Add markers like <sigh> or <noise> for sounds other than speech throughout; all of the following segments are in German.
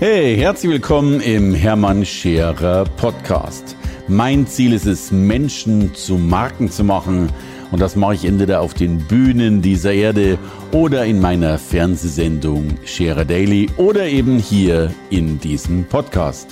Hey, herzlich willkommen im Hermann Scherer Podcast. Mein Ziel ist es, Menschen zu Marken zu machen. Und das mache ich entweder auf den Bühnen dieser Erde oder in meiner Fernsehsendung Scherer Daily oder eben hier in diesem Podcast.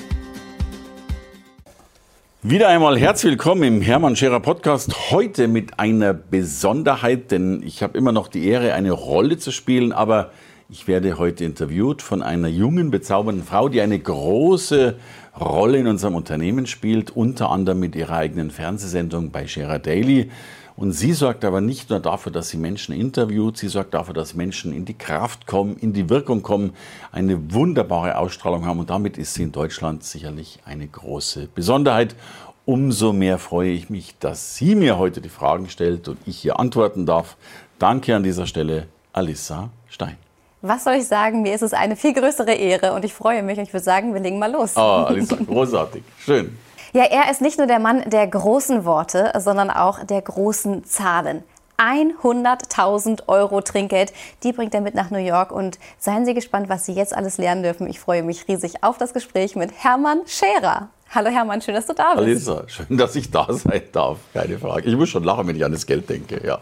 Wieder einmal herzlich willkommen im Hermann Scherer Podcast. Heute mit einer Besonderheit, denn ich habe immer noch die Ehre, eine Rolle zu spielen, aber ich werde heute interviewt von einer jungen, bezaubernden Frau, die eine große Rolle in unserem Unternehmen spielt, unter anderem mit ihrer eigenen Fernsehsendung bei Scherer Daily. Und sie sorgt aber nicht nur dafür, dass sie Menschen interviewt, sie sorgt dafür, dass Menschen in die Kraft kommen, in die Wirkung kommen, eine wunderbare Ausstrahlung haben. Und damit ist sie in Deutschland sicherlich eine große Besonderheit. Umso mehr freue ich mich, dass sie mir heute die Fragen stellt und ich hier antworten darf. Danke an dieser Stelle, Alissa Stein. Was soll ich sagen? Mir ist es eine viel größere Ehre und ich freue mich. Ich würde sagen, wir legen mal los. Oh, Alisa, großartig. Schön. <laughs> Ja, er ist nicht nur der Mann der großen Worte, sondern auch der großen Zahlen. 100.000 Euro Trinkgeld, die bringt er mit nach New York und seien Sie gespannt, was Sie jetzt alles lernen dürfen. Ich freue mich riesig auf das Gespräch mit Hermann Scherer. Hallo Hermann, schön, dass du da bist. Alisa, schön, dass ich da sein darf. Keine Frage. Ich muss schon lachen, wenn ich an das Geld denke. Ja,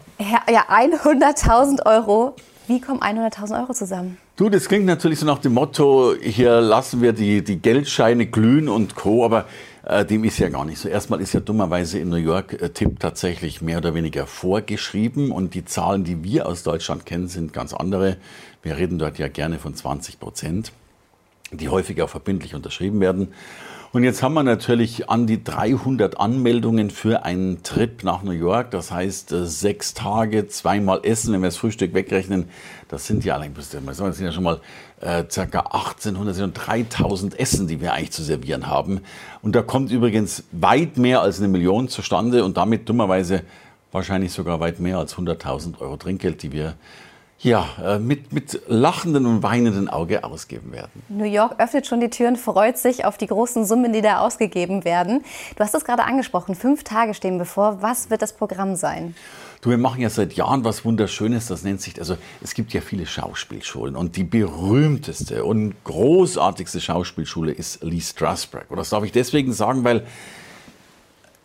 ja 100.000 Euro wie kommen 100.000 Euro zusammen? Du, das klingt natürlich so nach dem Motto, hier lassen wir die, die Geldscheine glühen und Co., aber äh, dem ist ja gar nicht so. Erstmal ist ja dummerweise in New York äh, Tipp tatsächlich mehr oder weniger vorgeschrieben und die Zahlen, die wir aus Deutschland kennen, sind ganz andere. Wir reden dort ja gerne von 20 Prozent, die häufig auch verbindlich unterschrieben werden. Und jetzt haben wir natürlich an die 300 Anmeldungen für einen Trip nach New York. Das heißt, äh, sechs Tage, zweimal Essen, wenn wir das Frühstück wegrechnen. Das sind ja allein, das sind ja schon mal äh, circa 1800, sind 3000 Essen, die wir eigentlich zu servieren haben. Und da kommt übrigens weit mehr als eine Million zustande und damit dummerweise wahrscheinlich sogar weit mehr als 100.000 Euro Trinkgeld, die wir ja, äh, mit, mit lachendem und weinendem Auge ausgeben werden. New York öffnet schon die Türen, freut sich auf die großen Summen, die da ausgegeben werden. Du hast es gerade angesprochen, fünf Tage stehen bevor. Was wird das Programm sein? Du, wir machen ja seit Jahren was Wunderschönes, das nennt sich, also es gibt ja viele Schauspielschulen und die berühmteste und großartigste Schauspielschule ist Lee Strasberg. Und das darf ich deswegen sagen, weil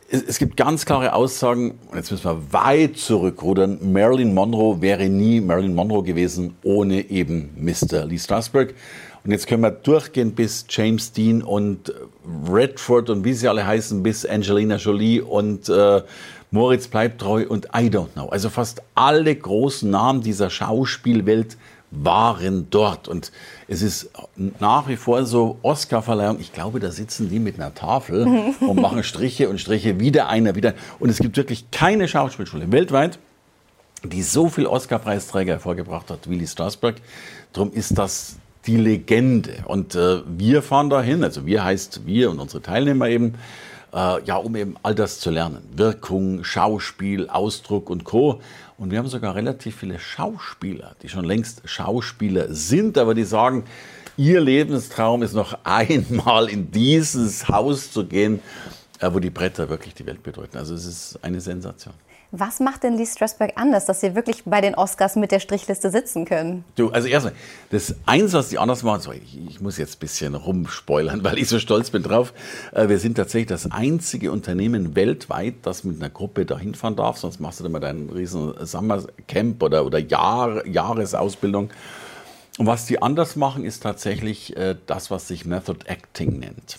es, gibt ganz klare Aussagen, und jetzt müssen wir weit zurückrudern, Marilyn Monroe wäre nie Marilyn Monroe gewesen ohne eben Mr. Lee Strasberg. Und jetzt können wir durchgehen bis James Dean und Redford und wie sie alle heißen, bis Angelina Jolie und äh, Moritz bleibt treu und I don't know. Also fast alle großen Namen dieser Schauspielwelt waren dort. Und es ist nach wie vor so Oscar-Verleihung. Ich glaube, da sitzen die mit einer Tafel <laughs> und machen Striche und Striche, wieder einer, wieder. Und es gibt wirklich keine Schauspielschule weltweit, die so viel Oscar-Preisträger hervorgebracht hat wie Lee Strasberg. Darum ist das die Legende. Und äh, wir fahren dahin, also wir heißt wir und unsere Teilnehmer eben, äh, ja, um eben all das zu lernen. Wirkung, Schauspiel, Ausdruck und Co. Und wir haben sogar relativ viele Schauspieler, die schon längst Schauspieler sind, aber die sagen, ihr Lebenstraum ist noch <laughs> einmal in dieses Haus zu gehen, äh, wo die Bretter wirklich die Welt bedeuten. Also es ist eine Sensation. Was macht denn Lee Strasberg anders, dass Sie wirklich bei den Oscars mit der Strichliste sitzen können? Du, also erstmal, das eins, was die anders machen, so, ich, ich, muss jetzt ein bisschen rumspoilern, <laughs> weil ich so stolz bin drauf. Äh, wir sind tatsächlich das einzige Unternehmen weltweit, das mit einer Gruppe dahin fahren darf. Sonst machst du dann mal deinen riesen Summercamp oder, oder Jahr, Jahresausbildung. Und was die anders machen, ist tatsächlich äh, das, was sich Method Acting nennt.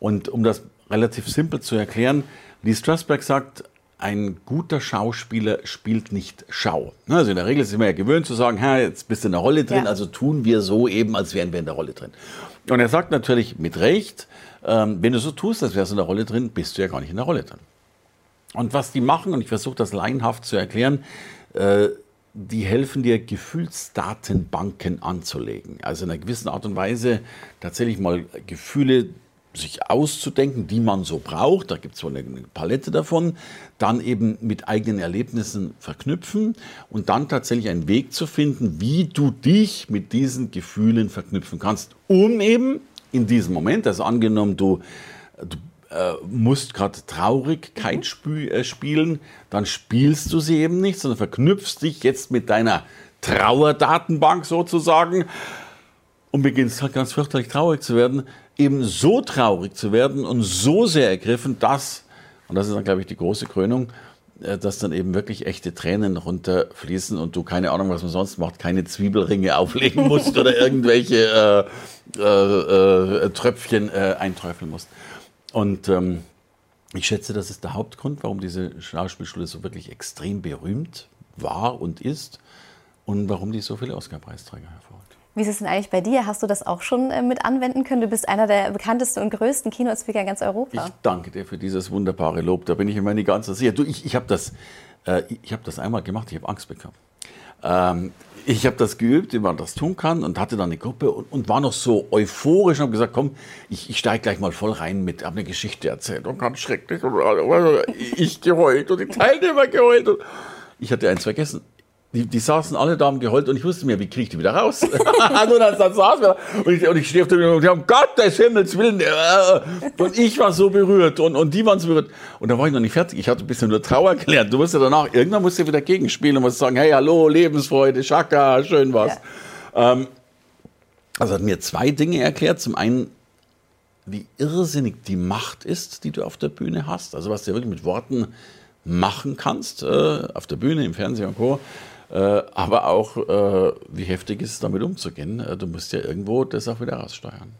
Und um das relativ simpel zu erklären, Lee Strasberg sagt, ein guter Schauspieler spielt nicht Schau. Also in der Regel sind wir ja gewöhnt zu sagen, jetzt bist du in der Rolle drin, ja. also tun wir so eben, als wären wir in der Rolle drin. Und er sagt natürlich mit Recht, ähm, wenn du so tust, als wärst du in der Rolle drin, bist du ja gar nicht in der Rolle drin. Und was die machen, und ich versuche das laienhaft zu erklären, äh, die helfen dir, Gefühlsdatenbanken anzulegen. Also in einer gewissen Art und Weise tatsächlich mal Gefühle sich auszudenken, die man so braucht. Da gibt es so eine Palette davon. Dann eben mit eigenen Erlebnissen verknüpfen und dann tatsächlich einen Weg zu finden, wie du dich mit diesen Gefühlen verknüpfen kannst, um eben in diesem Moment, also angenommen, du, du äh, musst gerade Traurigkeit mhm. sp äh, spielen, dann spielst du sie eben nicht, sondern verknüpfst dich jetzt mit deiner Trauerdatenbank sozusagen und beginnst halt ganz fürchterlich traurig zu werden, eben so traurig zu werden und so sehr ergriffen, dass, und das ist dann, glaube ich, die große Krönung, äh, dass dann eben wirklich echte Tränen runterfließen und du keine Ahnung, was man sonst macht, keine Zwiebelringe <laughs> auflegen musst oder irgendwelche äh, äh, äh, Tröpfchen äh, einträufeln musst. Und ähm, ich schätze, das ist der Hauptgrund, warum diese Schauspielschule so wirklich extrem berühmt war und ist und warum die so viele Oscar-Preisträger hervorholt. Wie ist es denn eigentlich bei dir? Hast du das auch schon äh, mit anwenden können? Du bist einer der bekanntesten und größten Keynote-Speaker in ganz Europa. Ich danke dir für dieses wunderbare Lob. Da bin ich immer nicht ganz so sicher. Du, ich, ich habe das, äh, hab das einmal gemacht, ich habe Angst bekommen. Ähm, ich habe das geübt, wie man das tun kann und hatte dann eine Gruppe und, und war noch so euphorisch und habe gesagt, komm, ich, ich steige gleich mal voll rein mit, habe eine Geschichte erzählt und ganz schrecklich. Und, ich geheult und die Teilnehmer geheult. Und ich hatte eins vergessen die, die saßen alle da haben geheult und ich wusste mir, wie kriege ich die wieder raus? und dann, dann saß wir und ich, und ich stehe auf der Bühne und die haben Gottes Himmels Willen. Äh, und ich war so berührt und, und die waren so berührt. Und da war ich noch nicht fertig. Ich hatte ein bisschen nur Trauer gelernt. Du musst ja danach, irgendwann musst du wieder gegenspielen und musst sagen, hey, hallo, Lebensfreude, Schaka, schön was. Ja. Ähm, also hat mir zwei Dinge erklärt. Zum einen, wie irrsinnig die Macht ist, die du auf der Bühne hast. Also was du wirklich mit Worten machen kannst, äh, auf der Bühne, im Fernsehen und Co. Äh, aber auch, äh, wie heftig ist es damit umzugehen. Äh, du musst ja irgendwo das auch wieder raussteuern.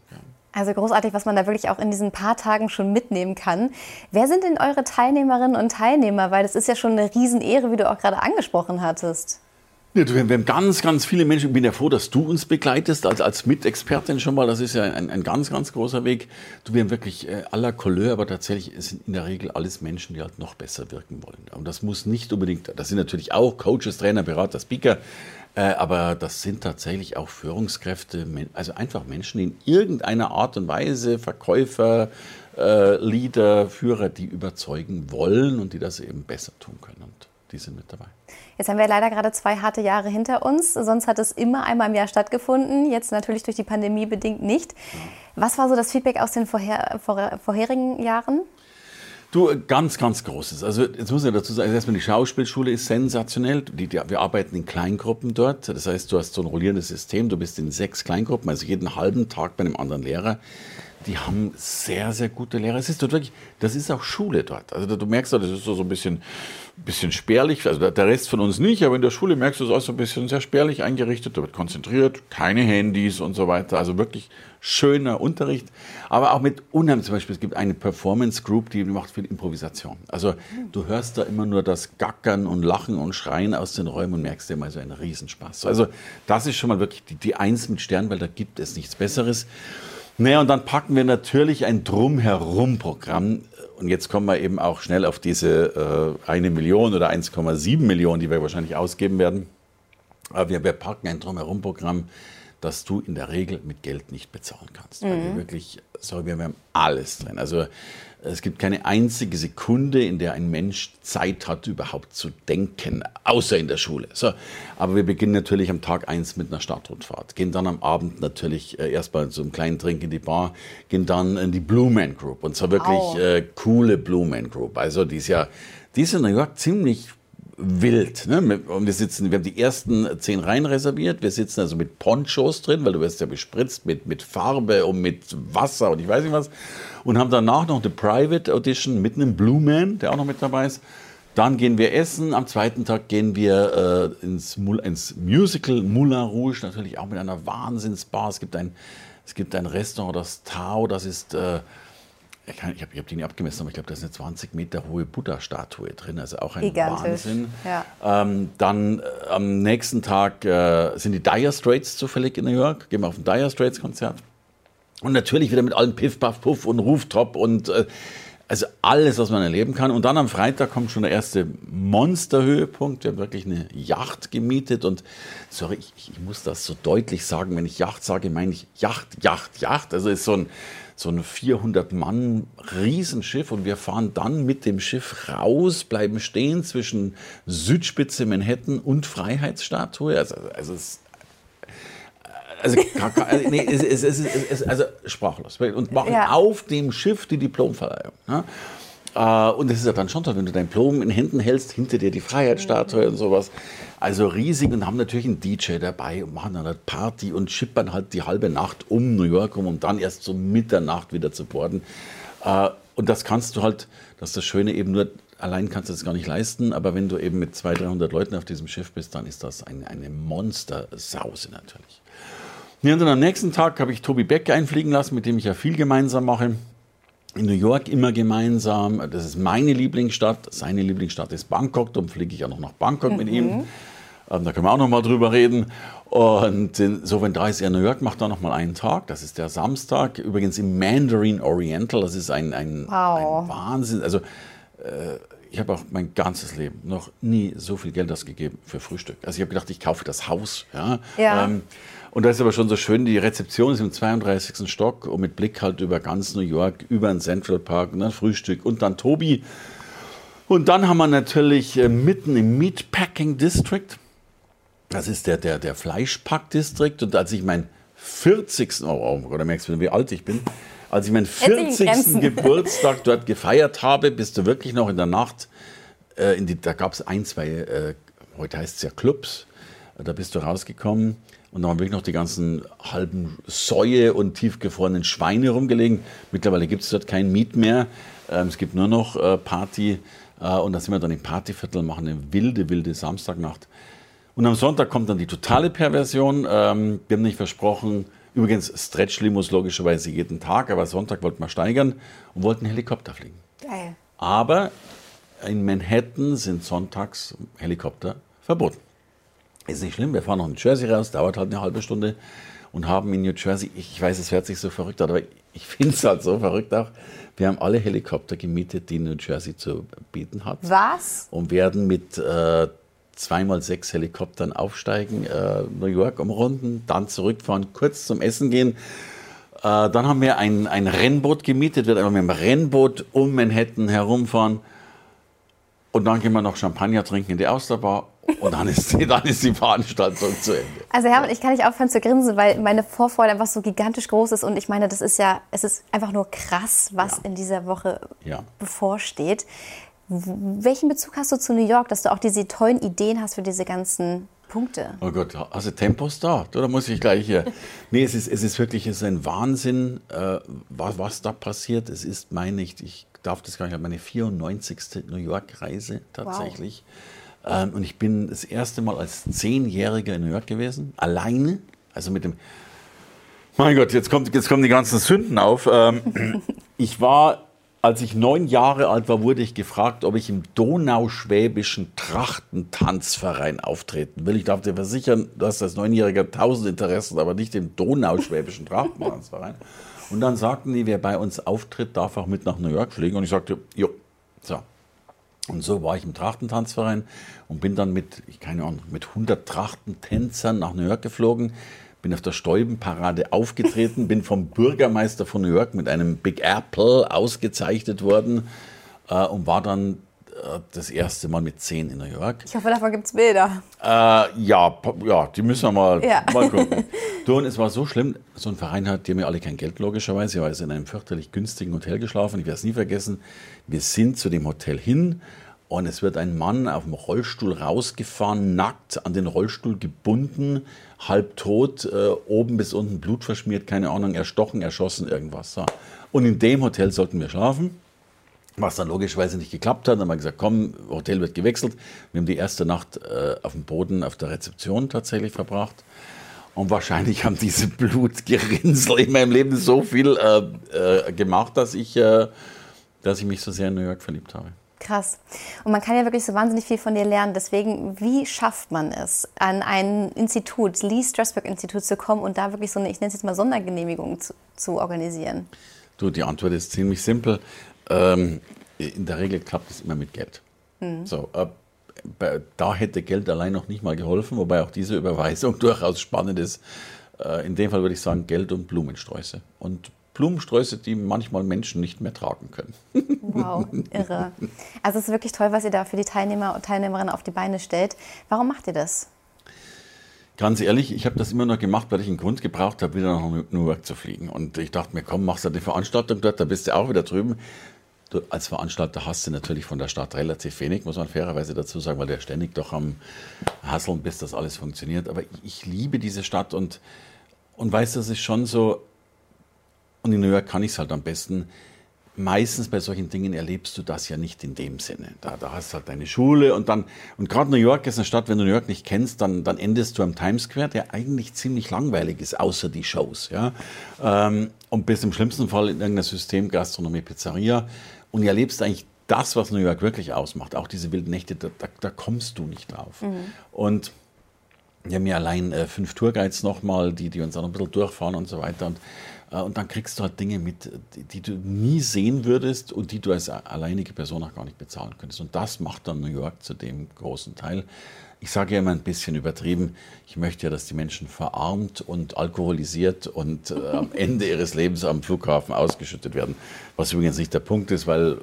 Also großartig, was man da wirklich auch in diesen paar Tagen schon mitnehmen kann. Wer sind denn eure Teilnehmerinnen und Teilnehmer? Weil das ist ja schon eine Riesenehre, wie du auch gerade angesprochen hattest. Wir haben ganz, ganz viele Menschen. Ich bin ja froh, dass du uns begleitest, als, als Mitexpertin schon mal. Das ist ja ein, ein ganz, ganz großer Weg. Du, wir haben wirklich äh, aller Couleur, aber tatsächlich sind in der Regel alles Menschen, die halt noch besser wirken wollen. Und das muss nicht unbedingt, das sind natürlich auch Coaches, Trainer, Berater, Speaker, äh, aber das sind tatsächlich auch Führungskräfte, also einfach Menschen, in irgendeiner Art und Weise Verkäufer, äh, Leader, Führer, die überzeugen wollen und die das eben besser tun können. Und die sind mit dabei. Jetzt haben wir leider gerade zwei harte Jahre hinter uns. Sonst hat es immer einmal im Jahr stattgefunden. Jetzt natürlich durch die Pandemie bedingt nicht. Was war so das Feedback aus den vorher, vor, vorherigen Jahren? Du, ganz, ganz Großes. Also jetzt muss ich dazu sagen, erstmal die Schauspielschule ist sensationell. Die, die, wir arbeiten in Kleingruppen dort. Das heißt, du hast so ein rollierendes System. Du bist in sechs Kleingruppen, also jeden halben Tag bei einem anderen Lehrer die haben sehr, sehr gute Lehrer. Es ist dort wirklich, das ist auch Schule dort. Also du merkst, das ist so ein bisschen, bisschen spärlich, also der Rest von uns nicht, aber in der Schule merkst du es auch so ein bisschen sehr spärlich eingerichtet, da wird konzentriert, keine Handys und so weiter. Also wirklich schöner Unterricht, aber auch mit unheimlich, zum Beispiel, es gibt eine Performance Group, die macht viel Improvisation. Also du hörst da immer nur das Gackern und Lachen und Schreien aus den Räumen und merkst dir mal so einen Riesenspaß. Also das ist schon mal wirklich die, die Eins mit Stern, weil da gibt es nichts Besseres. Naja, und dann packen wir natürlich ein Drumherum-Programm. Und jetzt kommen wir eben auch schnell auf diese äh, eine Million oder 1,7 Millionen, die wir wahrscheinlich ausgeben werden. Aber wir, wir packen ein Drumherum-Programm, das du in der Regel mit Geld nicht bezahlen kannst. Mhm. Weil wir wirklich, sorry, wir haben alles drin. Also es gibt keine einzige Sekunde, in der ein Mensch Zeit hat, überhaupt zu denken, außer in der Schule. So, aber wir beginnen natürlich am Tag eins mit einer Stadtrundfahrt, gehen dann am Abend natürlich äh, erstmal zu einem kleinen Trink in die Bar, gehen dann in die Blue Man Group und zwar wirklich äh, coole Blue Man Group. Also die ist ja, die ist in New York ziemlich wild. Ne? Und wir sitzen, wir haben die ersten zehn Reihen reserviert. Wir sitzen also mit Ponchos drin, weil du wirst ja bespritzt mit, mit Farbe und mit Wasser und ich weiß nicht was. Und haben danach noch eine Private Audition mit einem Blue Man, der auch noch mit dabei ist. Dann gehen wir essen. Am zweiten Tag gehen wir äh, ins, ins, Musical Moulin Rouge, natürlich auch mit einer Wahnsinnsbar. Es gibt ein, es gibt ein Restaurant, das Tao, das ist äh, ich, ich habe hab die nicht abgemessen, aber ich glaube, da ist eine 20 Meter hohe Buddha-Statue drin. Also auch ein Gigantisch. Wahnsinn. Ja. Ähm, dann äh, am nächsten Tag äh, sind die Dire Straits zufällig in New York. Gehen wir auf ein Dire Straits-Konzert. Und natürlich wieder mit allem Piff, Puff, Puff und Rooftop und äh, also alles, was man erleben kann. Und dann am Freitag kommt schon der erste Monsterhöhepunkt. Wir haben wirklich eine Yacht gemietet. Und sorry, ich, ich muss das so deutlich sagen. Wenn ich Yacht sage, meine ich Yacht, Yacht, Yacht. Also ist so ein so ein 400 Mann Riesenschiff und wir fahren dann mit dem Schiff raus, bleiben stehen zwischen Südspitze Manhattan und Freiheitsstatue. Also, also es also, nee, es, es, es, es, also sprachlos. Und machen ja. auf dem Schiff die Diplomverleihung. Ne? Äh, und es ist ja dann schon toll, wenn du dein Diplom in Händen hältst, hinter dir die Freiheitsstatue und sowas. Also riesig und haben natürlich einen DJ dabei und machen dann halt Party und schippern halt die halbe Nacht um New York rum, um dann erst so Mitternacht wieder zu borden. Äh, und das kannst du halt, das ist das Schöne eben nur, allein kannst du das gar nicht leisten, aber wenn du eben mit 200, 300 Leuten auf diesem Schiff bist, dann ist das eine, eine Monstersause natürlich. Und dann am nächsten Tag habe ich Tobi Beck einfliegen lassen, mit dem ich ja viel gemeinsam mache in New York immer gemeinsam. Das ist meine Lieblingsstadt. Seine Lieblingsstadt ist Bangkok. Darum fliege ich ja noch nach Bangkok mhm. mit ihm. Ähm, da können wir auch noch mal drüber reden. Und so, wenn da ist er New York, macht er noch mal einen Tag. Das ist der Samstag. Übrigens im Mandarin Oriental. Das ist ein, ein, wow. ein Wahnsinn. Also äh, ich habe auch mein ganzes Leben noch nie so viel Geld ausgegeben für Frühstück. Also ich habe gedacht, ich kaufe das Haus. Ja. ja. Ähm, und das ist aber schon so schön, die Rezeption ist im 32. Stock und mit Blick halt über ganz New York, über den Central Park und dann Frühstück und dann Tobi. Und dann haben wir natürlich äh, mitten im Meatpacking District, das ist der, der, der Fleischpack-District. Und als ich meinen 40. Oh, oh Gott, da merkst du, wie alt ich bin. Als ich meinen 40. <laughs> Geburtstag dort gefeiert habe, bist du wirklich noch in der Nacht, äh, in die, da gab es ein, zwei, äh, heute heißt es ja Clubs, da bist du rausgekommen und da haben wirklich noch die ganzen halben Säue und tiefgefrorenen Schweine rumgelegen. Mittlerweile gibt es dort kein Miet mehr. Ähm, es gibt nur noch äh, Party. Äh, und da sind wir dann im Partyviertel, machen eine wilde, wilde Samstagnacht. Und am Sonntag kommt dann die totale Perversion. Ähm, wir haben nicht versprochen, übrigens Stretch-Limos logischerweise jeden Tag, aber Sonntag wollten wir steigern und wollten Helikopter fliegen. Geil. Aber in Manhattan sind sonntags Helikopter verboten. Ist nicht schlimm, wir fahren noch in Jersey raus, dauert halt eine halbe Stunde und haben in New Jersey, ich weiß, es hört sich so verrückt an, aber ich finde es halt so verrückt auch. Wir haben alle Helikopter gemietet, die New Jersey zu bieten hat. Was? Und werden mit äh, zweimal sechs Helikoptern aufsteigen, äh, New York umrunden, dann zurückfahren, kurz zum Essen gehen. Äh, dann haben wir ein, ein Rennboot gemietet, wird einfach mit dem Rennboot um Manhattan herumfahren. Und dann gehen wir noch Champagner trinken in die Austerbar und dann ist, die, dann ist die Veranstaltung zu Ende. Also Hermann, ich kann nicht aufhören zu grinsen, weil meine Vorfreude einfach so gigantisch groß ist. Und ich meine, das ist ja, es ist einfach nur krass, was ja. in dieser Woche ja. bevorsteht. Welchen Bezug hast du zu New York, dass du auch diese tollen Ideen hast für diese ganzen Punkte? Oh Gott, hast du Tempos da? Da muss ich gleich hier. Nee, es ist, es ist wirklich es ist ein Wahnsinn, äh, was, was da passiert. Es ist, meine ich, ich darf das gar nicht, meine 94. New York-Reise tatsächlich. Wow. Ähm, und ich bin das erste Mal als Zehnjähriger in New York gewesen, alleine, also mit dem. Mein Gott, jetzt, kommt, jetzt kommen die ganzen Sünden auf. Ähm, <laughs> ich war, als ich neun Jahre alt war, wurde ich gefragt, ob ich im Donauschwäbischen Trachtentanzverein auftreten will. Ich darf dir versichern, du hast als Neunjähriger tausend Interessen, aber nicht im Donauschwäbischen Trachtentanzverein. Und dann sagten die, wer bei uns auftritt, darf auch mit nach New York fliegen. Und ich sagte, jo. Und so war ich im Trachtentanzverein und bin dann mit, ich keine Ahnung, mit 100 Trachtentänzern nach New York geflogen, bin auf der Stäubenparade aufgetreten, <laughs> bin vom Bürgermeister von New York mit einem Big Apple ausgezeichnet worden äh, und war dann das erste Mal mit zehn in New York. Ich hoffe, davon gibt es Bilder. Äh, ja, ja, die müssen wir mal, ja. mal gucken. <laughs> du, und es war so schlimm, so ein Verein hat, die haben ja alle kein Geld logischerweise, ich war also in einem fürchterlich günstigen Hotel geschlafen, ich werde es nie vergessen. Wir sind zu dem Hotel hin und es wird ein Mann auf dem Rollstuhl rausgefahren, nackt an den Rollstuhl gebunden, halbtot, äh, oben bis unten Blut verschmiert, keine Ahnung, erstochen, erschossen, irgendwas. So. Und in dem Hotel sollten wir schlafen. Was dann logischerweise nicht geklappt hat. Dann haben wir gesagt, komm, Hotel wird gewechselt. Wir haben die erste Nacht äh, auf dem Boden auf der Rezeption tatsächlich verbracht. Und wahrscheinlich haben diese Blutgerinnsel in meinem Leben so viel äh, äh, gemacht, dass ich, äh, dass ich mich so sehr in New York verliebt habe. Krass. Und man kann ja wirklich so wahnsinnig viel von dir lernen. Deswegen, wie schafft man es, an ein Institut, Lee Strasberg Institut zu kommen und da wirklich so eine, ich nenne es jetzt mal Sondergenehmigung zu, zu organisieren? Du, die Antwort ist ziemlich simpel. Ähm, in der Regel klappt es immer mit Geld. Mhm. So, äh, da hätte Geld allein noch nicht mal geholfen, wobei auch diese Überweisung <laughs> durchaus spannend ist. Äh, in dem Fall würde ich sagen Geld und Blumensträuße. Und Blumensträuße, die manchmal Menschen nicht mehr tragen können. Wow, <laughs> irre. Also es ist wirklich toll, was ihr da für die Teilnehmer und Teilnehmerinnen auf die Beine stellt. Warum macht ihr das? Ganz ehrlich, ich habe das immer nur gemacht, weil ich einen Grund gebraucht habe, wieder nach New York zu fliegen. Und ich dachte mir, komm, machst du eine Veranstaltung dort, da bist du auch wieder drüben. Du als Veranstalter hast du natürlich von der Stadt relativ wenig, muss man fairerweise dazu sagen, weil du ja ständig doch am Hasseln bist, dass alles funktioniert. Aber ich liebe diese Stadt und, und weiß, das ist schon so, und in New York kann ich es halt am besten, meistens bei solchen Dingen erlebst du das ja nicht in dem Sinne. Da, da hast du halt deine Schule und dann, und gerade New York ist eine Stadt, wenn du New York nicht kennst, dann, dann endest du am Times Square, der eigentlich ziemlich langweilig ist, außer die Shows. Ja? Ähm, und bis im schlimmsten Fall in irgendeiner System, Gastronomie, Pizzeria. Und erlebst eigentlich das, was New York wirklich ausmacht. Auch diese wilden Nächte, da, da, da kommst du nicht drauf. Mhm. Und wir haben ja allein äh, fünf Tourguides nochmal, die, die uns dann ein bisschen durchfahren und so weiter. Und äh, und dann kriegst du halt Dinge mit, die du nie sehen würdest und die du als alleinige Person auch gar nicht bezahlen könntest. Und das macht dann New York zu dem großen Teil. Ich sage ja immer ein bisschen übertrieben, ich möchte ja, dass die Menschen verarmt und alkoholisiert und äh, am <laughs> Ende ihres Lebens am Flughafen ausgeschüttet werden. Was übrigens nicht der Punkt ist, weil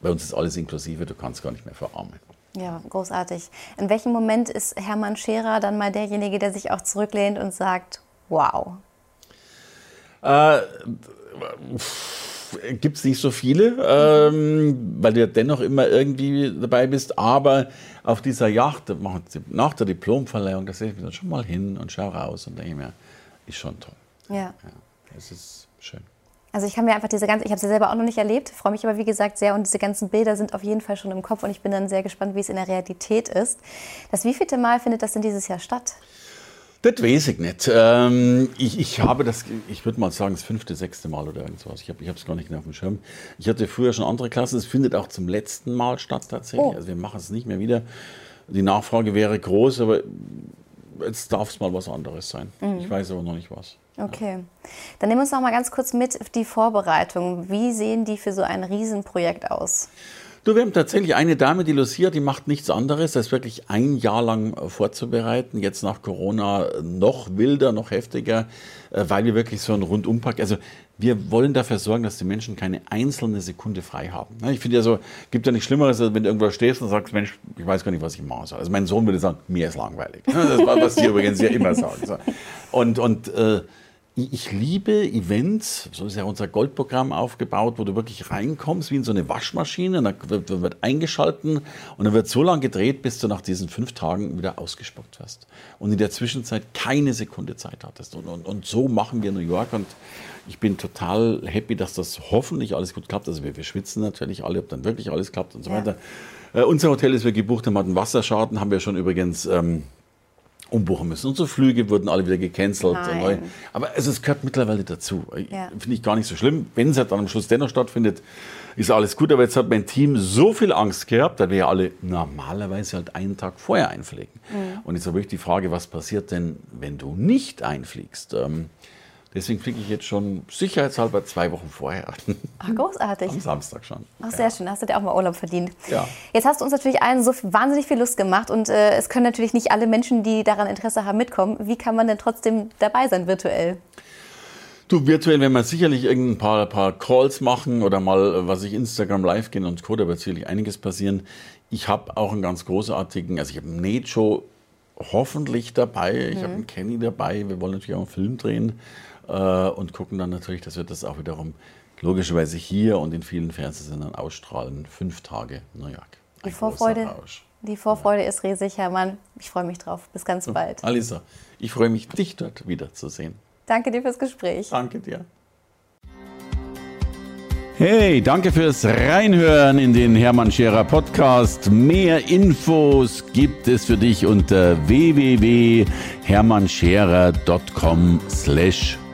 bei uns ist alles inklusive, du kannst gar nicht mehr verarmen. Ja, großartig. In welchem Moment ist Hermann Scherer dann mal derjenige, der sich auch zurücklehnt und sagt, wow, äh, Gibt es nicht so viele, ähm, weil du ja dennoch immer irgendwie dabei bist. Aber auf dieser Yacht, nach der Diplomverleihung, da sehe ich mich dann schon mal hin und schaue raus und denke mir, ist schon toll. Ja. ja. Es ist schön. Also ich kann mir einfach diese ganze, ich habe sie selber auch noch nicht erlebt, freue mich aber wie gesagt sehr und diese ganzen Bilder sind auf jeden Fall schon im Kopf und ich bin dann sehr gespannt, wie es in der Realität ist. Das wievielte Mal findet das denn dieses Jahr statt? Das weiß ich nicht. Ähm, ich, ich habe das, ich würde mal sagen, das fünfte, sechste Mal oder irgendwas. Ich habe es gar nicht mehr auf dem Schirm. Ich hatte früher schon andere Klassen. Es findet auch zum letzten Mal statt tatsächlich. Oh. Also wir machen es nicht mehr wieder. Die Nachfrage wäre groß, aber jetzt darf es mal was anderes sein. Mhm. Ich weiß aber noch nicht was. Okay. Dann nehmen wir uns noch mal ganz kurz mit die Vorbereitung. Wie sehen die für so ein Riesenprojekt aus? Du, wir haben tatsächlich eine Dame, die Lucia, die macht nichts anderes, als wirklich ein Jahr lang äh, vorzubereiten. Jetzt nach Corona noch wilder, noch heftiger, äh, weil wir wirklich so einen Rundumpack, also wir wollen dafür sorgen, dass die Menschen keine einzelne Sekunde frei haben. Ich finde ja so, gibt ja nichts Schlimmeres, als wenn du irgendwo stehst und sagst, Mensch, ich weiß gar nicht, was ich machen soll. Also mein Sohn würde sagen, mir ist langweilig. Das war, was die übrigens ja immer sagen. Und, und äh, ich liebe Events, so ist ja unser Goldprogramm aufgebaut, wo du wirklich reinkommst wie in so eine Waschmaschine, dann wird, wird eingeschalten und dann wird so lange gedreht, bis du nach diesen fünf Tagen wieder ausgespuckt wirst. Und in der Zwischenzeit keine Sekunde Zeit hattest. Und, und, und so machen wir New York und ich bin total happy, dass das hoffentlich alles gut klappt. Also wir, wir schwitzen natürlich alle, ob dann wirklich alles klappt und so ja. weiter. Äh, unser Hotel ist wir gebucht haben, hatten Wasserschaden, haben wir schon übrigens... Ähm, umbuchen müssen. Unsere Flüge wurden alle wieder gecancelt. Aber also, es gehört mittlerweile dazu. Ja. Finde ich gar nicht so schlimm. Wenn es halt dann am Schluss dennoch stattfindet, ist alles gut. Aber jetzt hat mein Team so viel Angst gehabt, dass wir ja alle normalerweise halt einen Tag vorher einfliegen. Mhm. Und jetzt habe ich die Frage, was passiert denn, wenn du nicht einfliegst? Ähm, Deswegen fliege ich jetzt schon sicherheitshalber zwei Wochen vorher. Ach, großartig. Am Samstag schon. Ach, sehr ja. schön. Hast du dir auch mal Urlaub verdient. Ja. Jetzt hast du uns natürlich allen so wahnsinnig viel Lust gemacht und äh, es können natürlich nicht alle Menschen, die daran Interesse haben, mitkommen. Wie kann man denn trotzdem dabei sein virtuell? Du, virtuell werden wir sicherlich ein paar, paar Calls machen oder mal, äh, was ich Instagram live gehen und Co. Da wird sicherlich einiges passieren. Ich habe auch einen ganz großartigen, also ich habe einen Nate-Show hoffentlich dabei. Ich mhm. habe einen Kenny dabei. Wir wollen natürlich auch einen Film drehen äh, und gucken dann natürlich, dass wir das auch wiederum logischerweise hier und in vielen Fernsehsendern ausstrahlen. Fünf Tage New York. Die Vorfreude, die Vorfreude ja. ist riesig, Hermann. Ich freue mich drauf. Bis ganz so, bald. Alisa, ich freue mich, dich dort wiederzusehen. Danke dir fürs Gespräch. Danke dir. Hey, danke fürs Reinhören in den Hermann Scherer Podcast. Mehr Infos gibt es für dich unter www.hermannscherer.com slash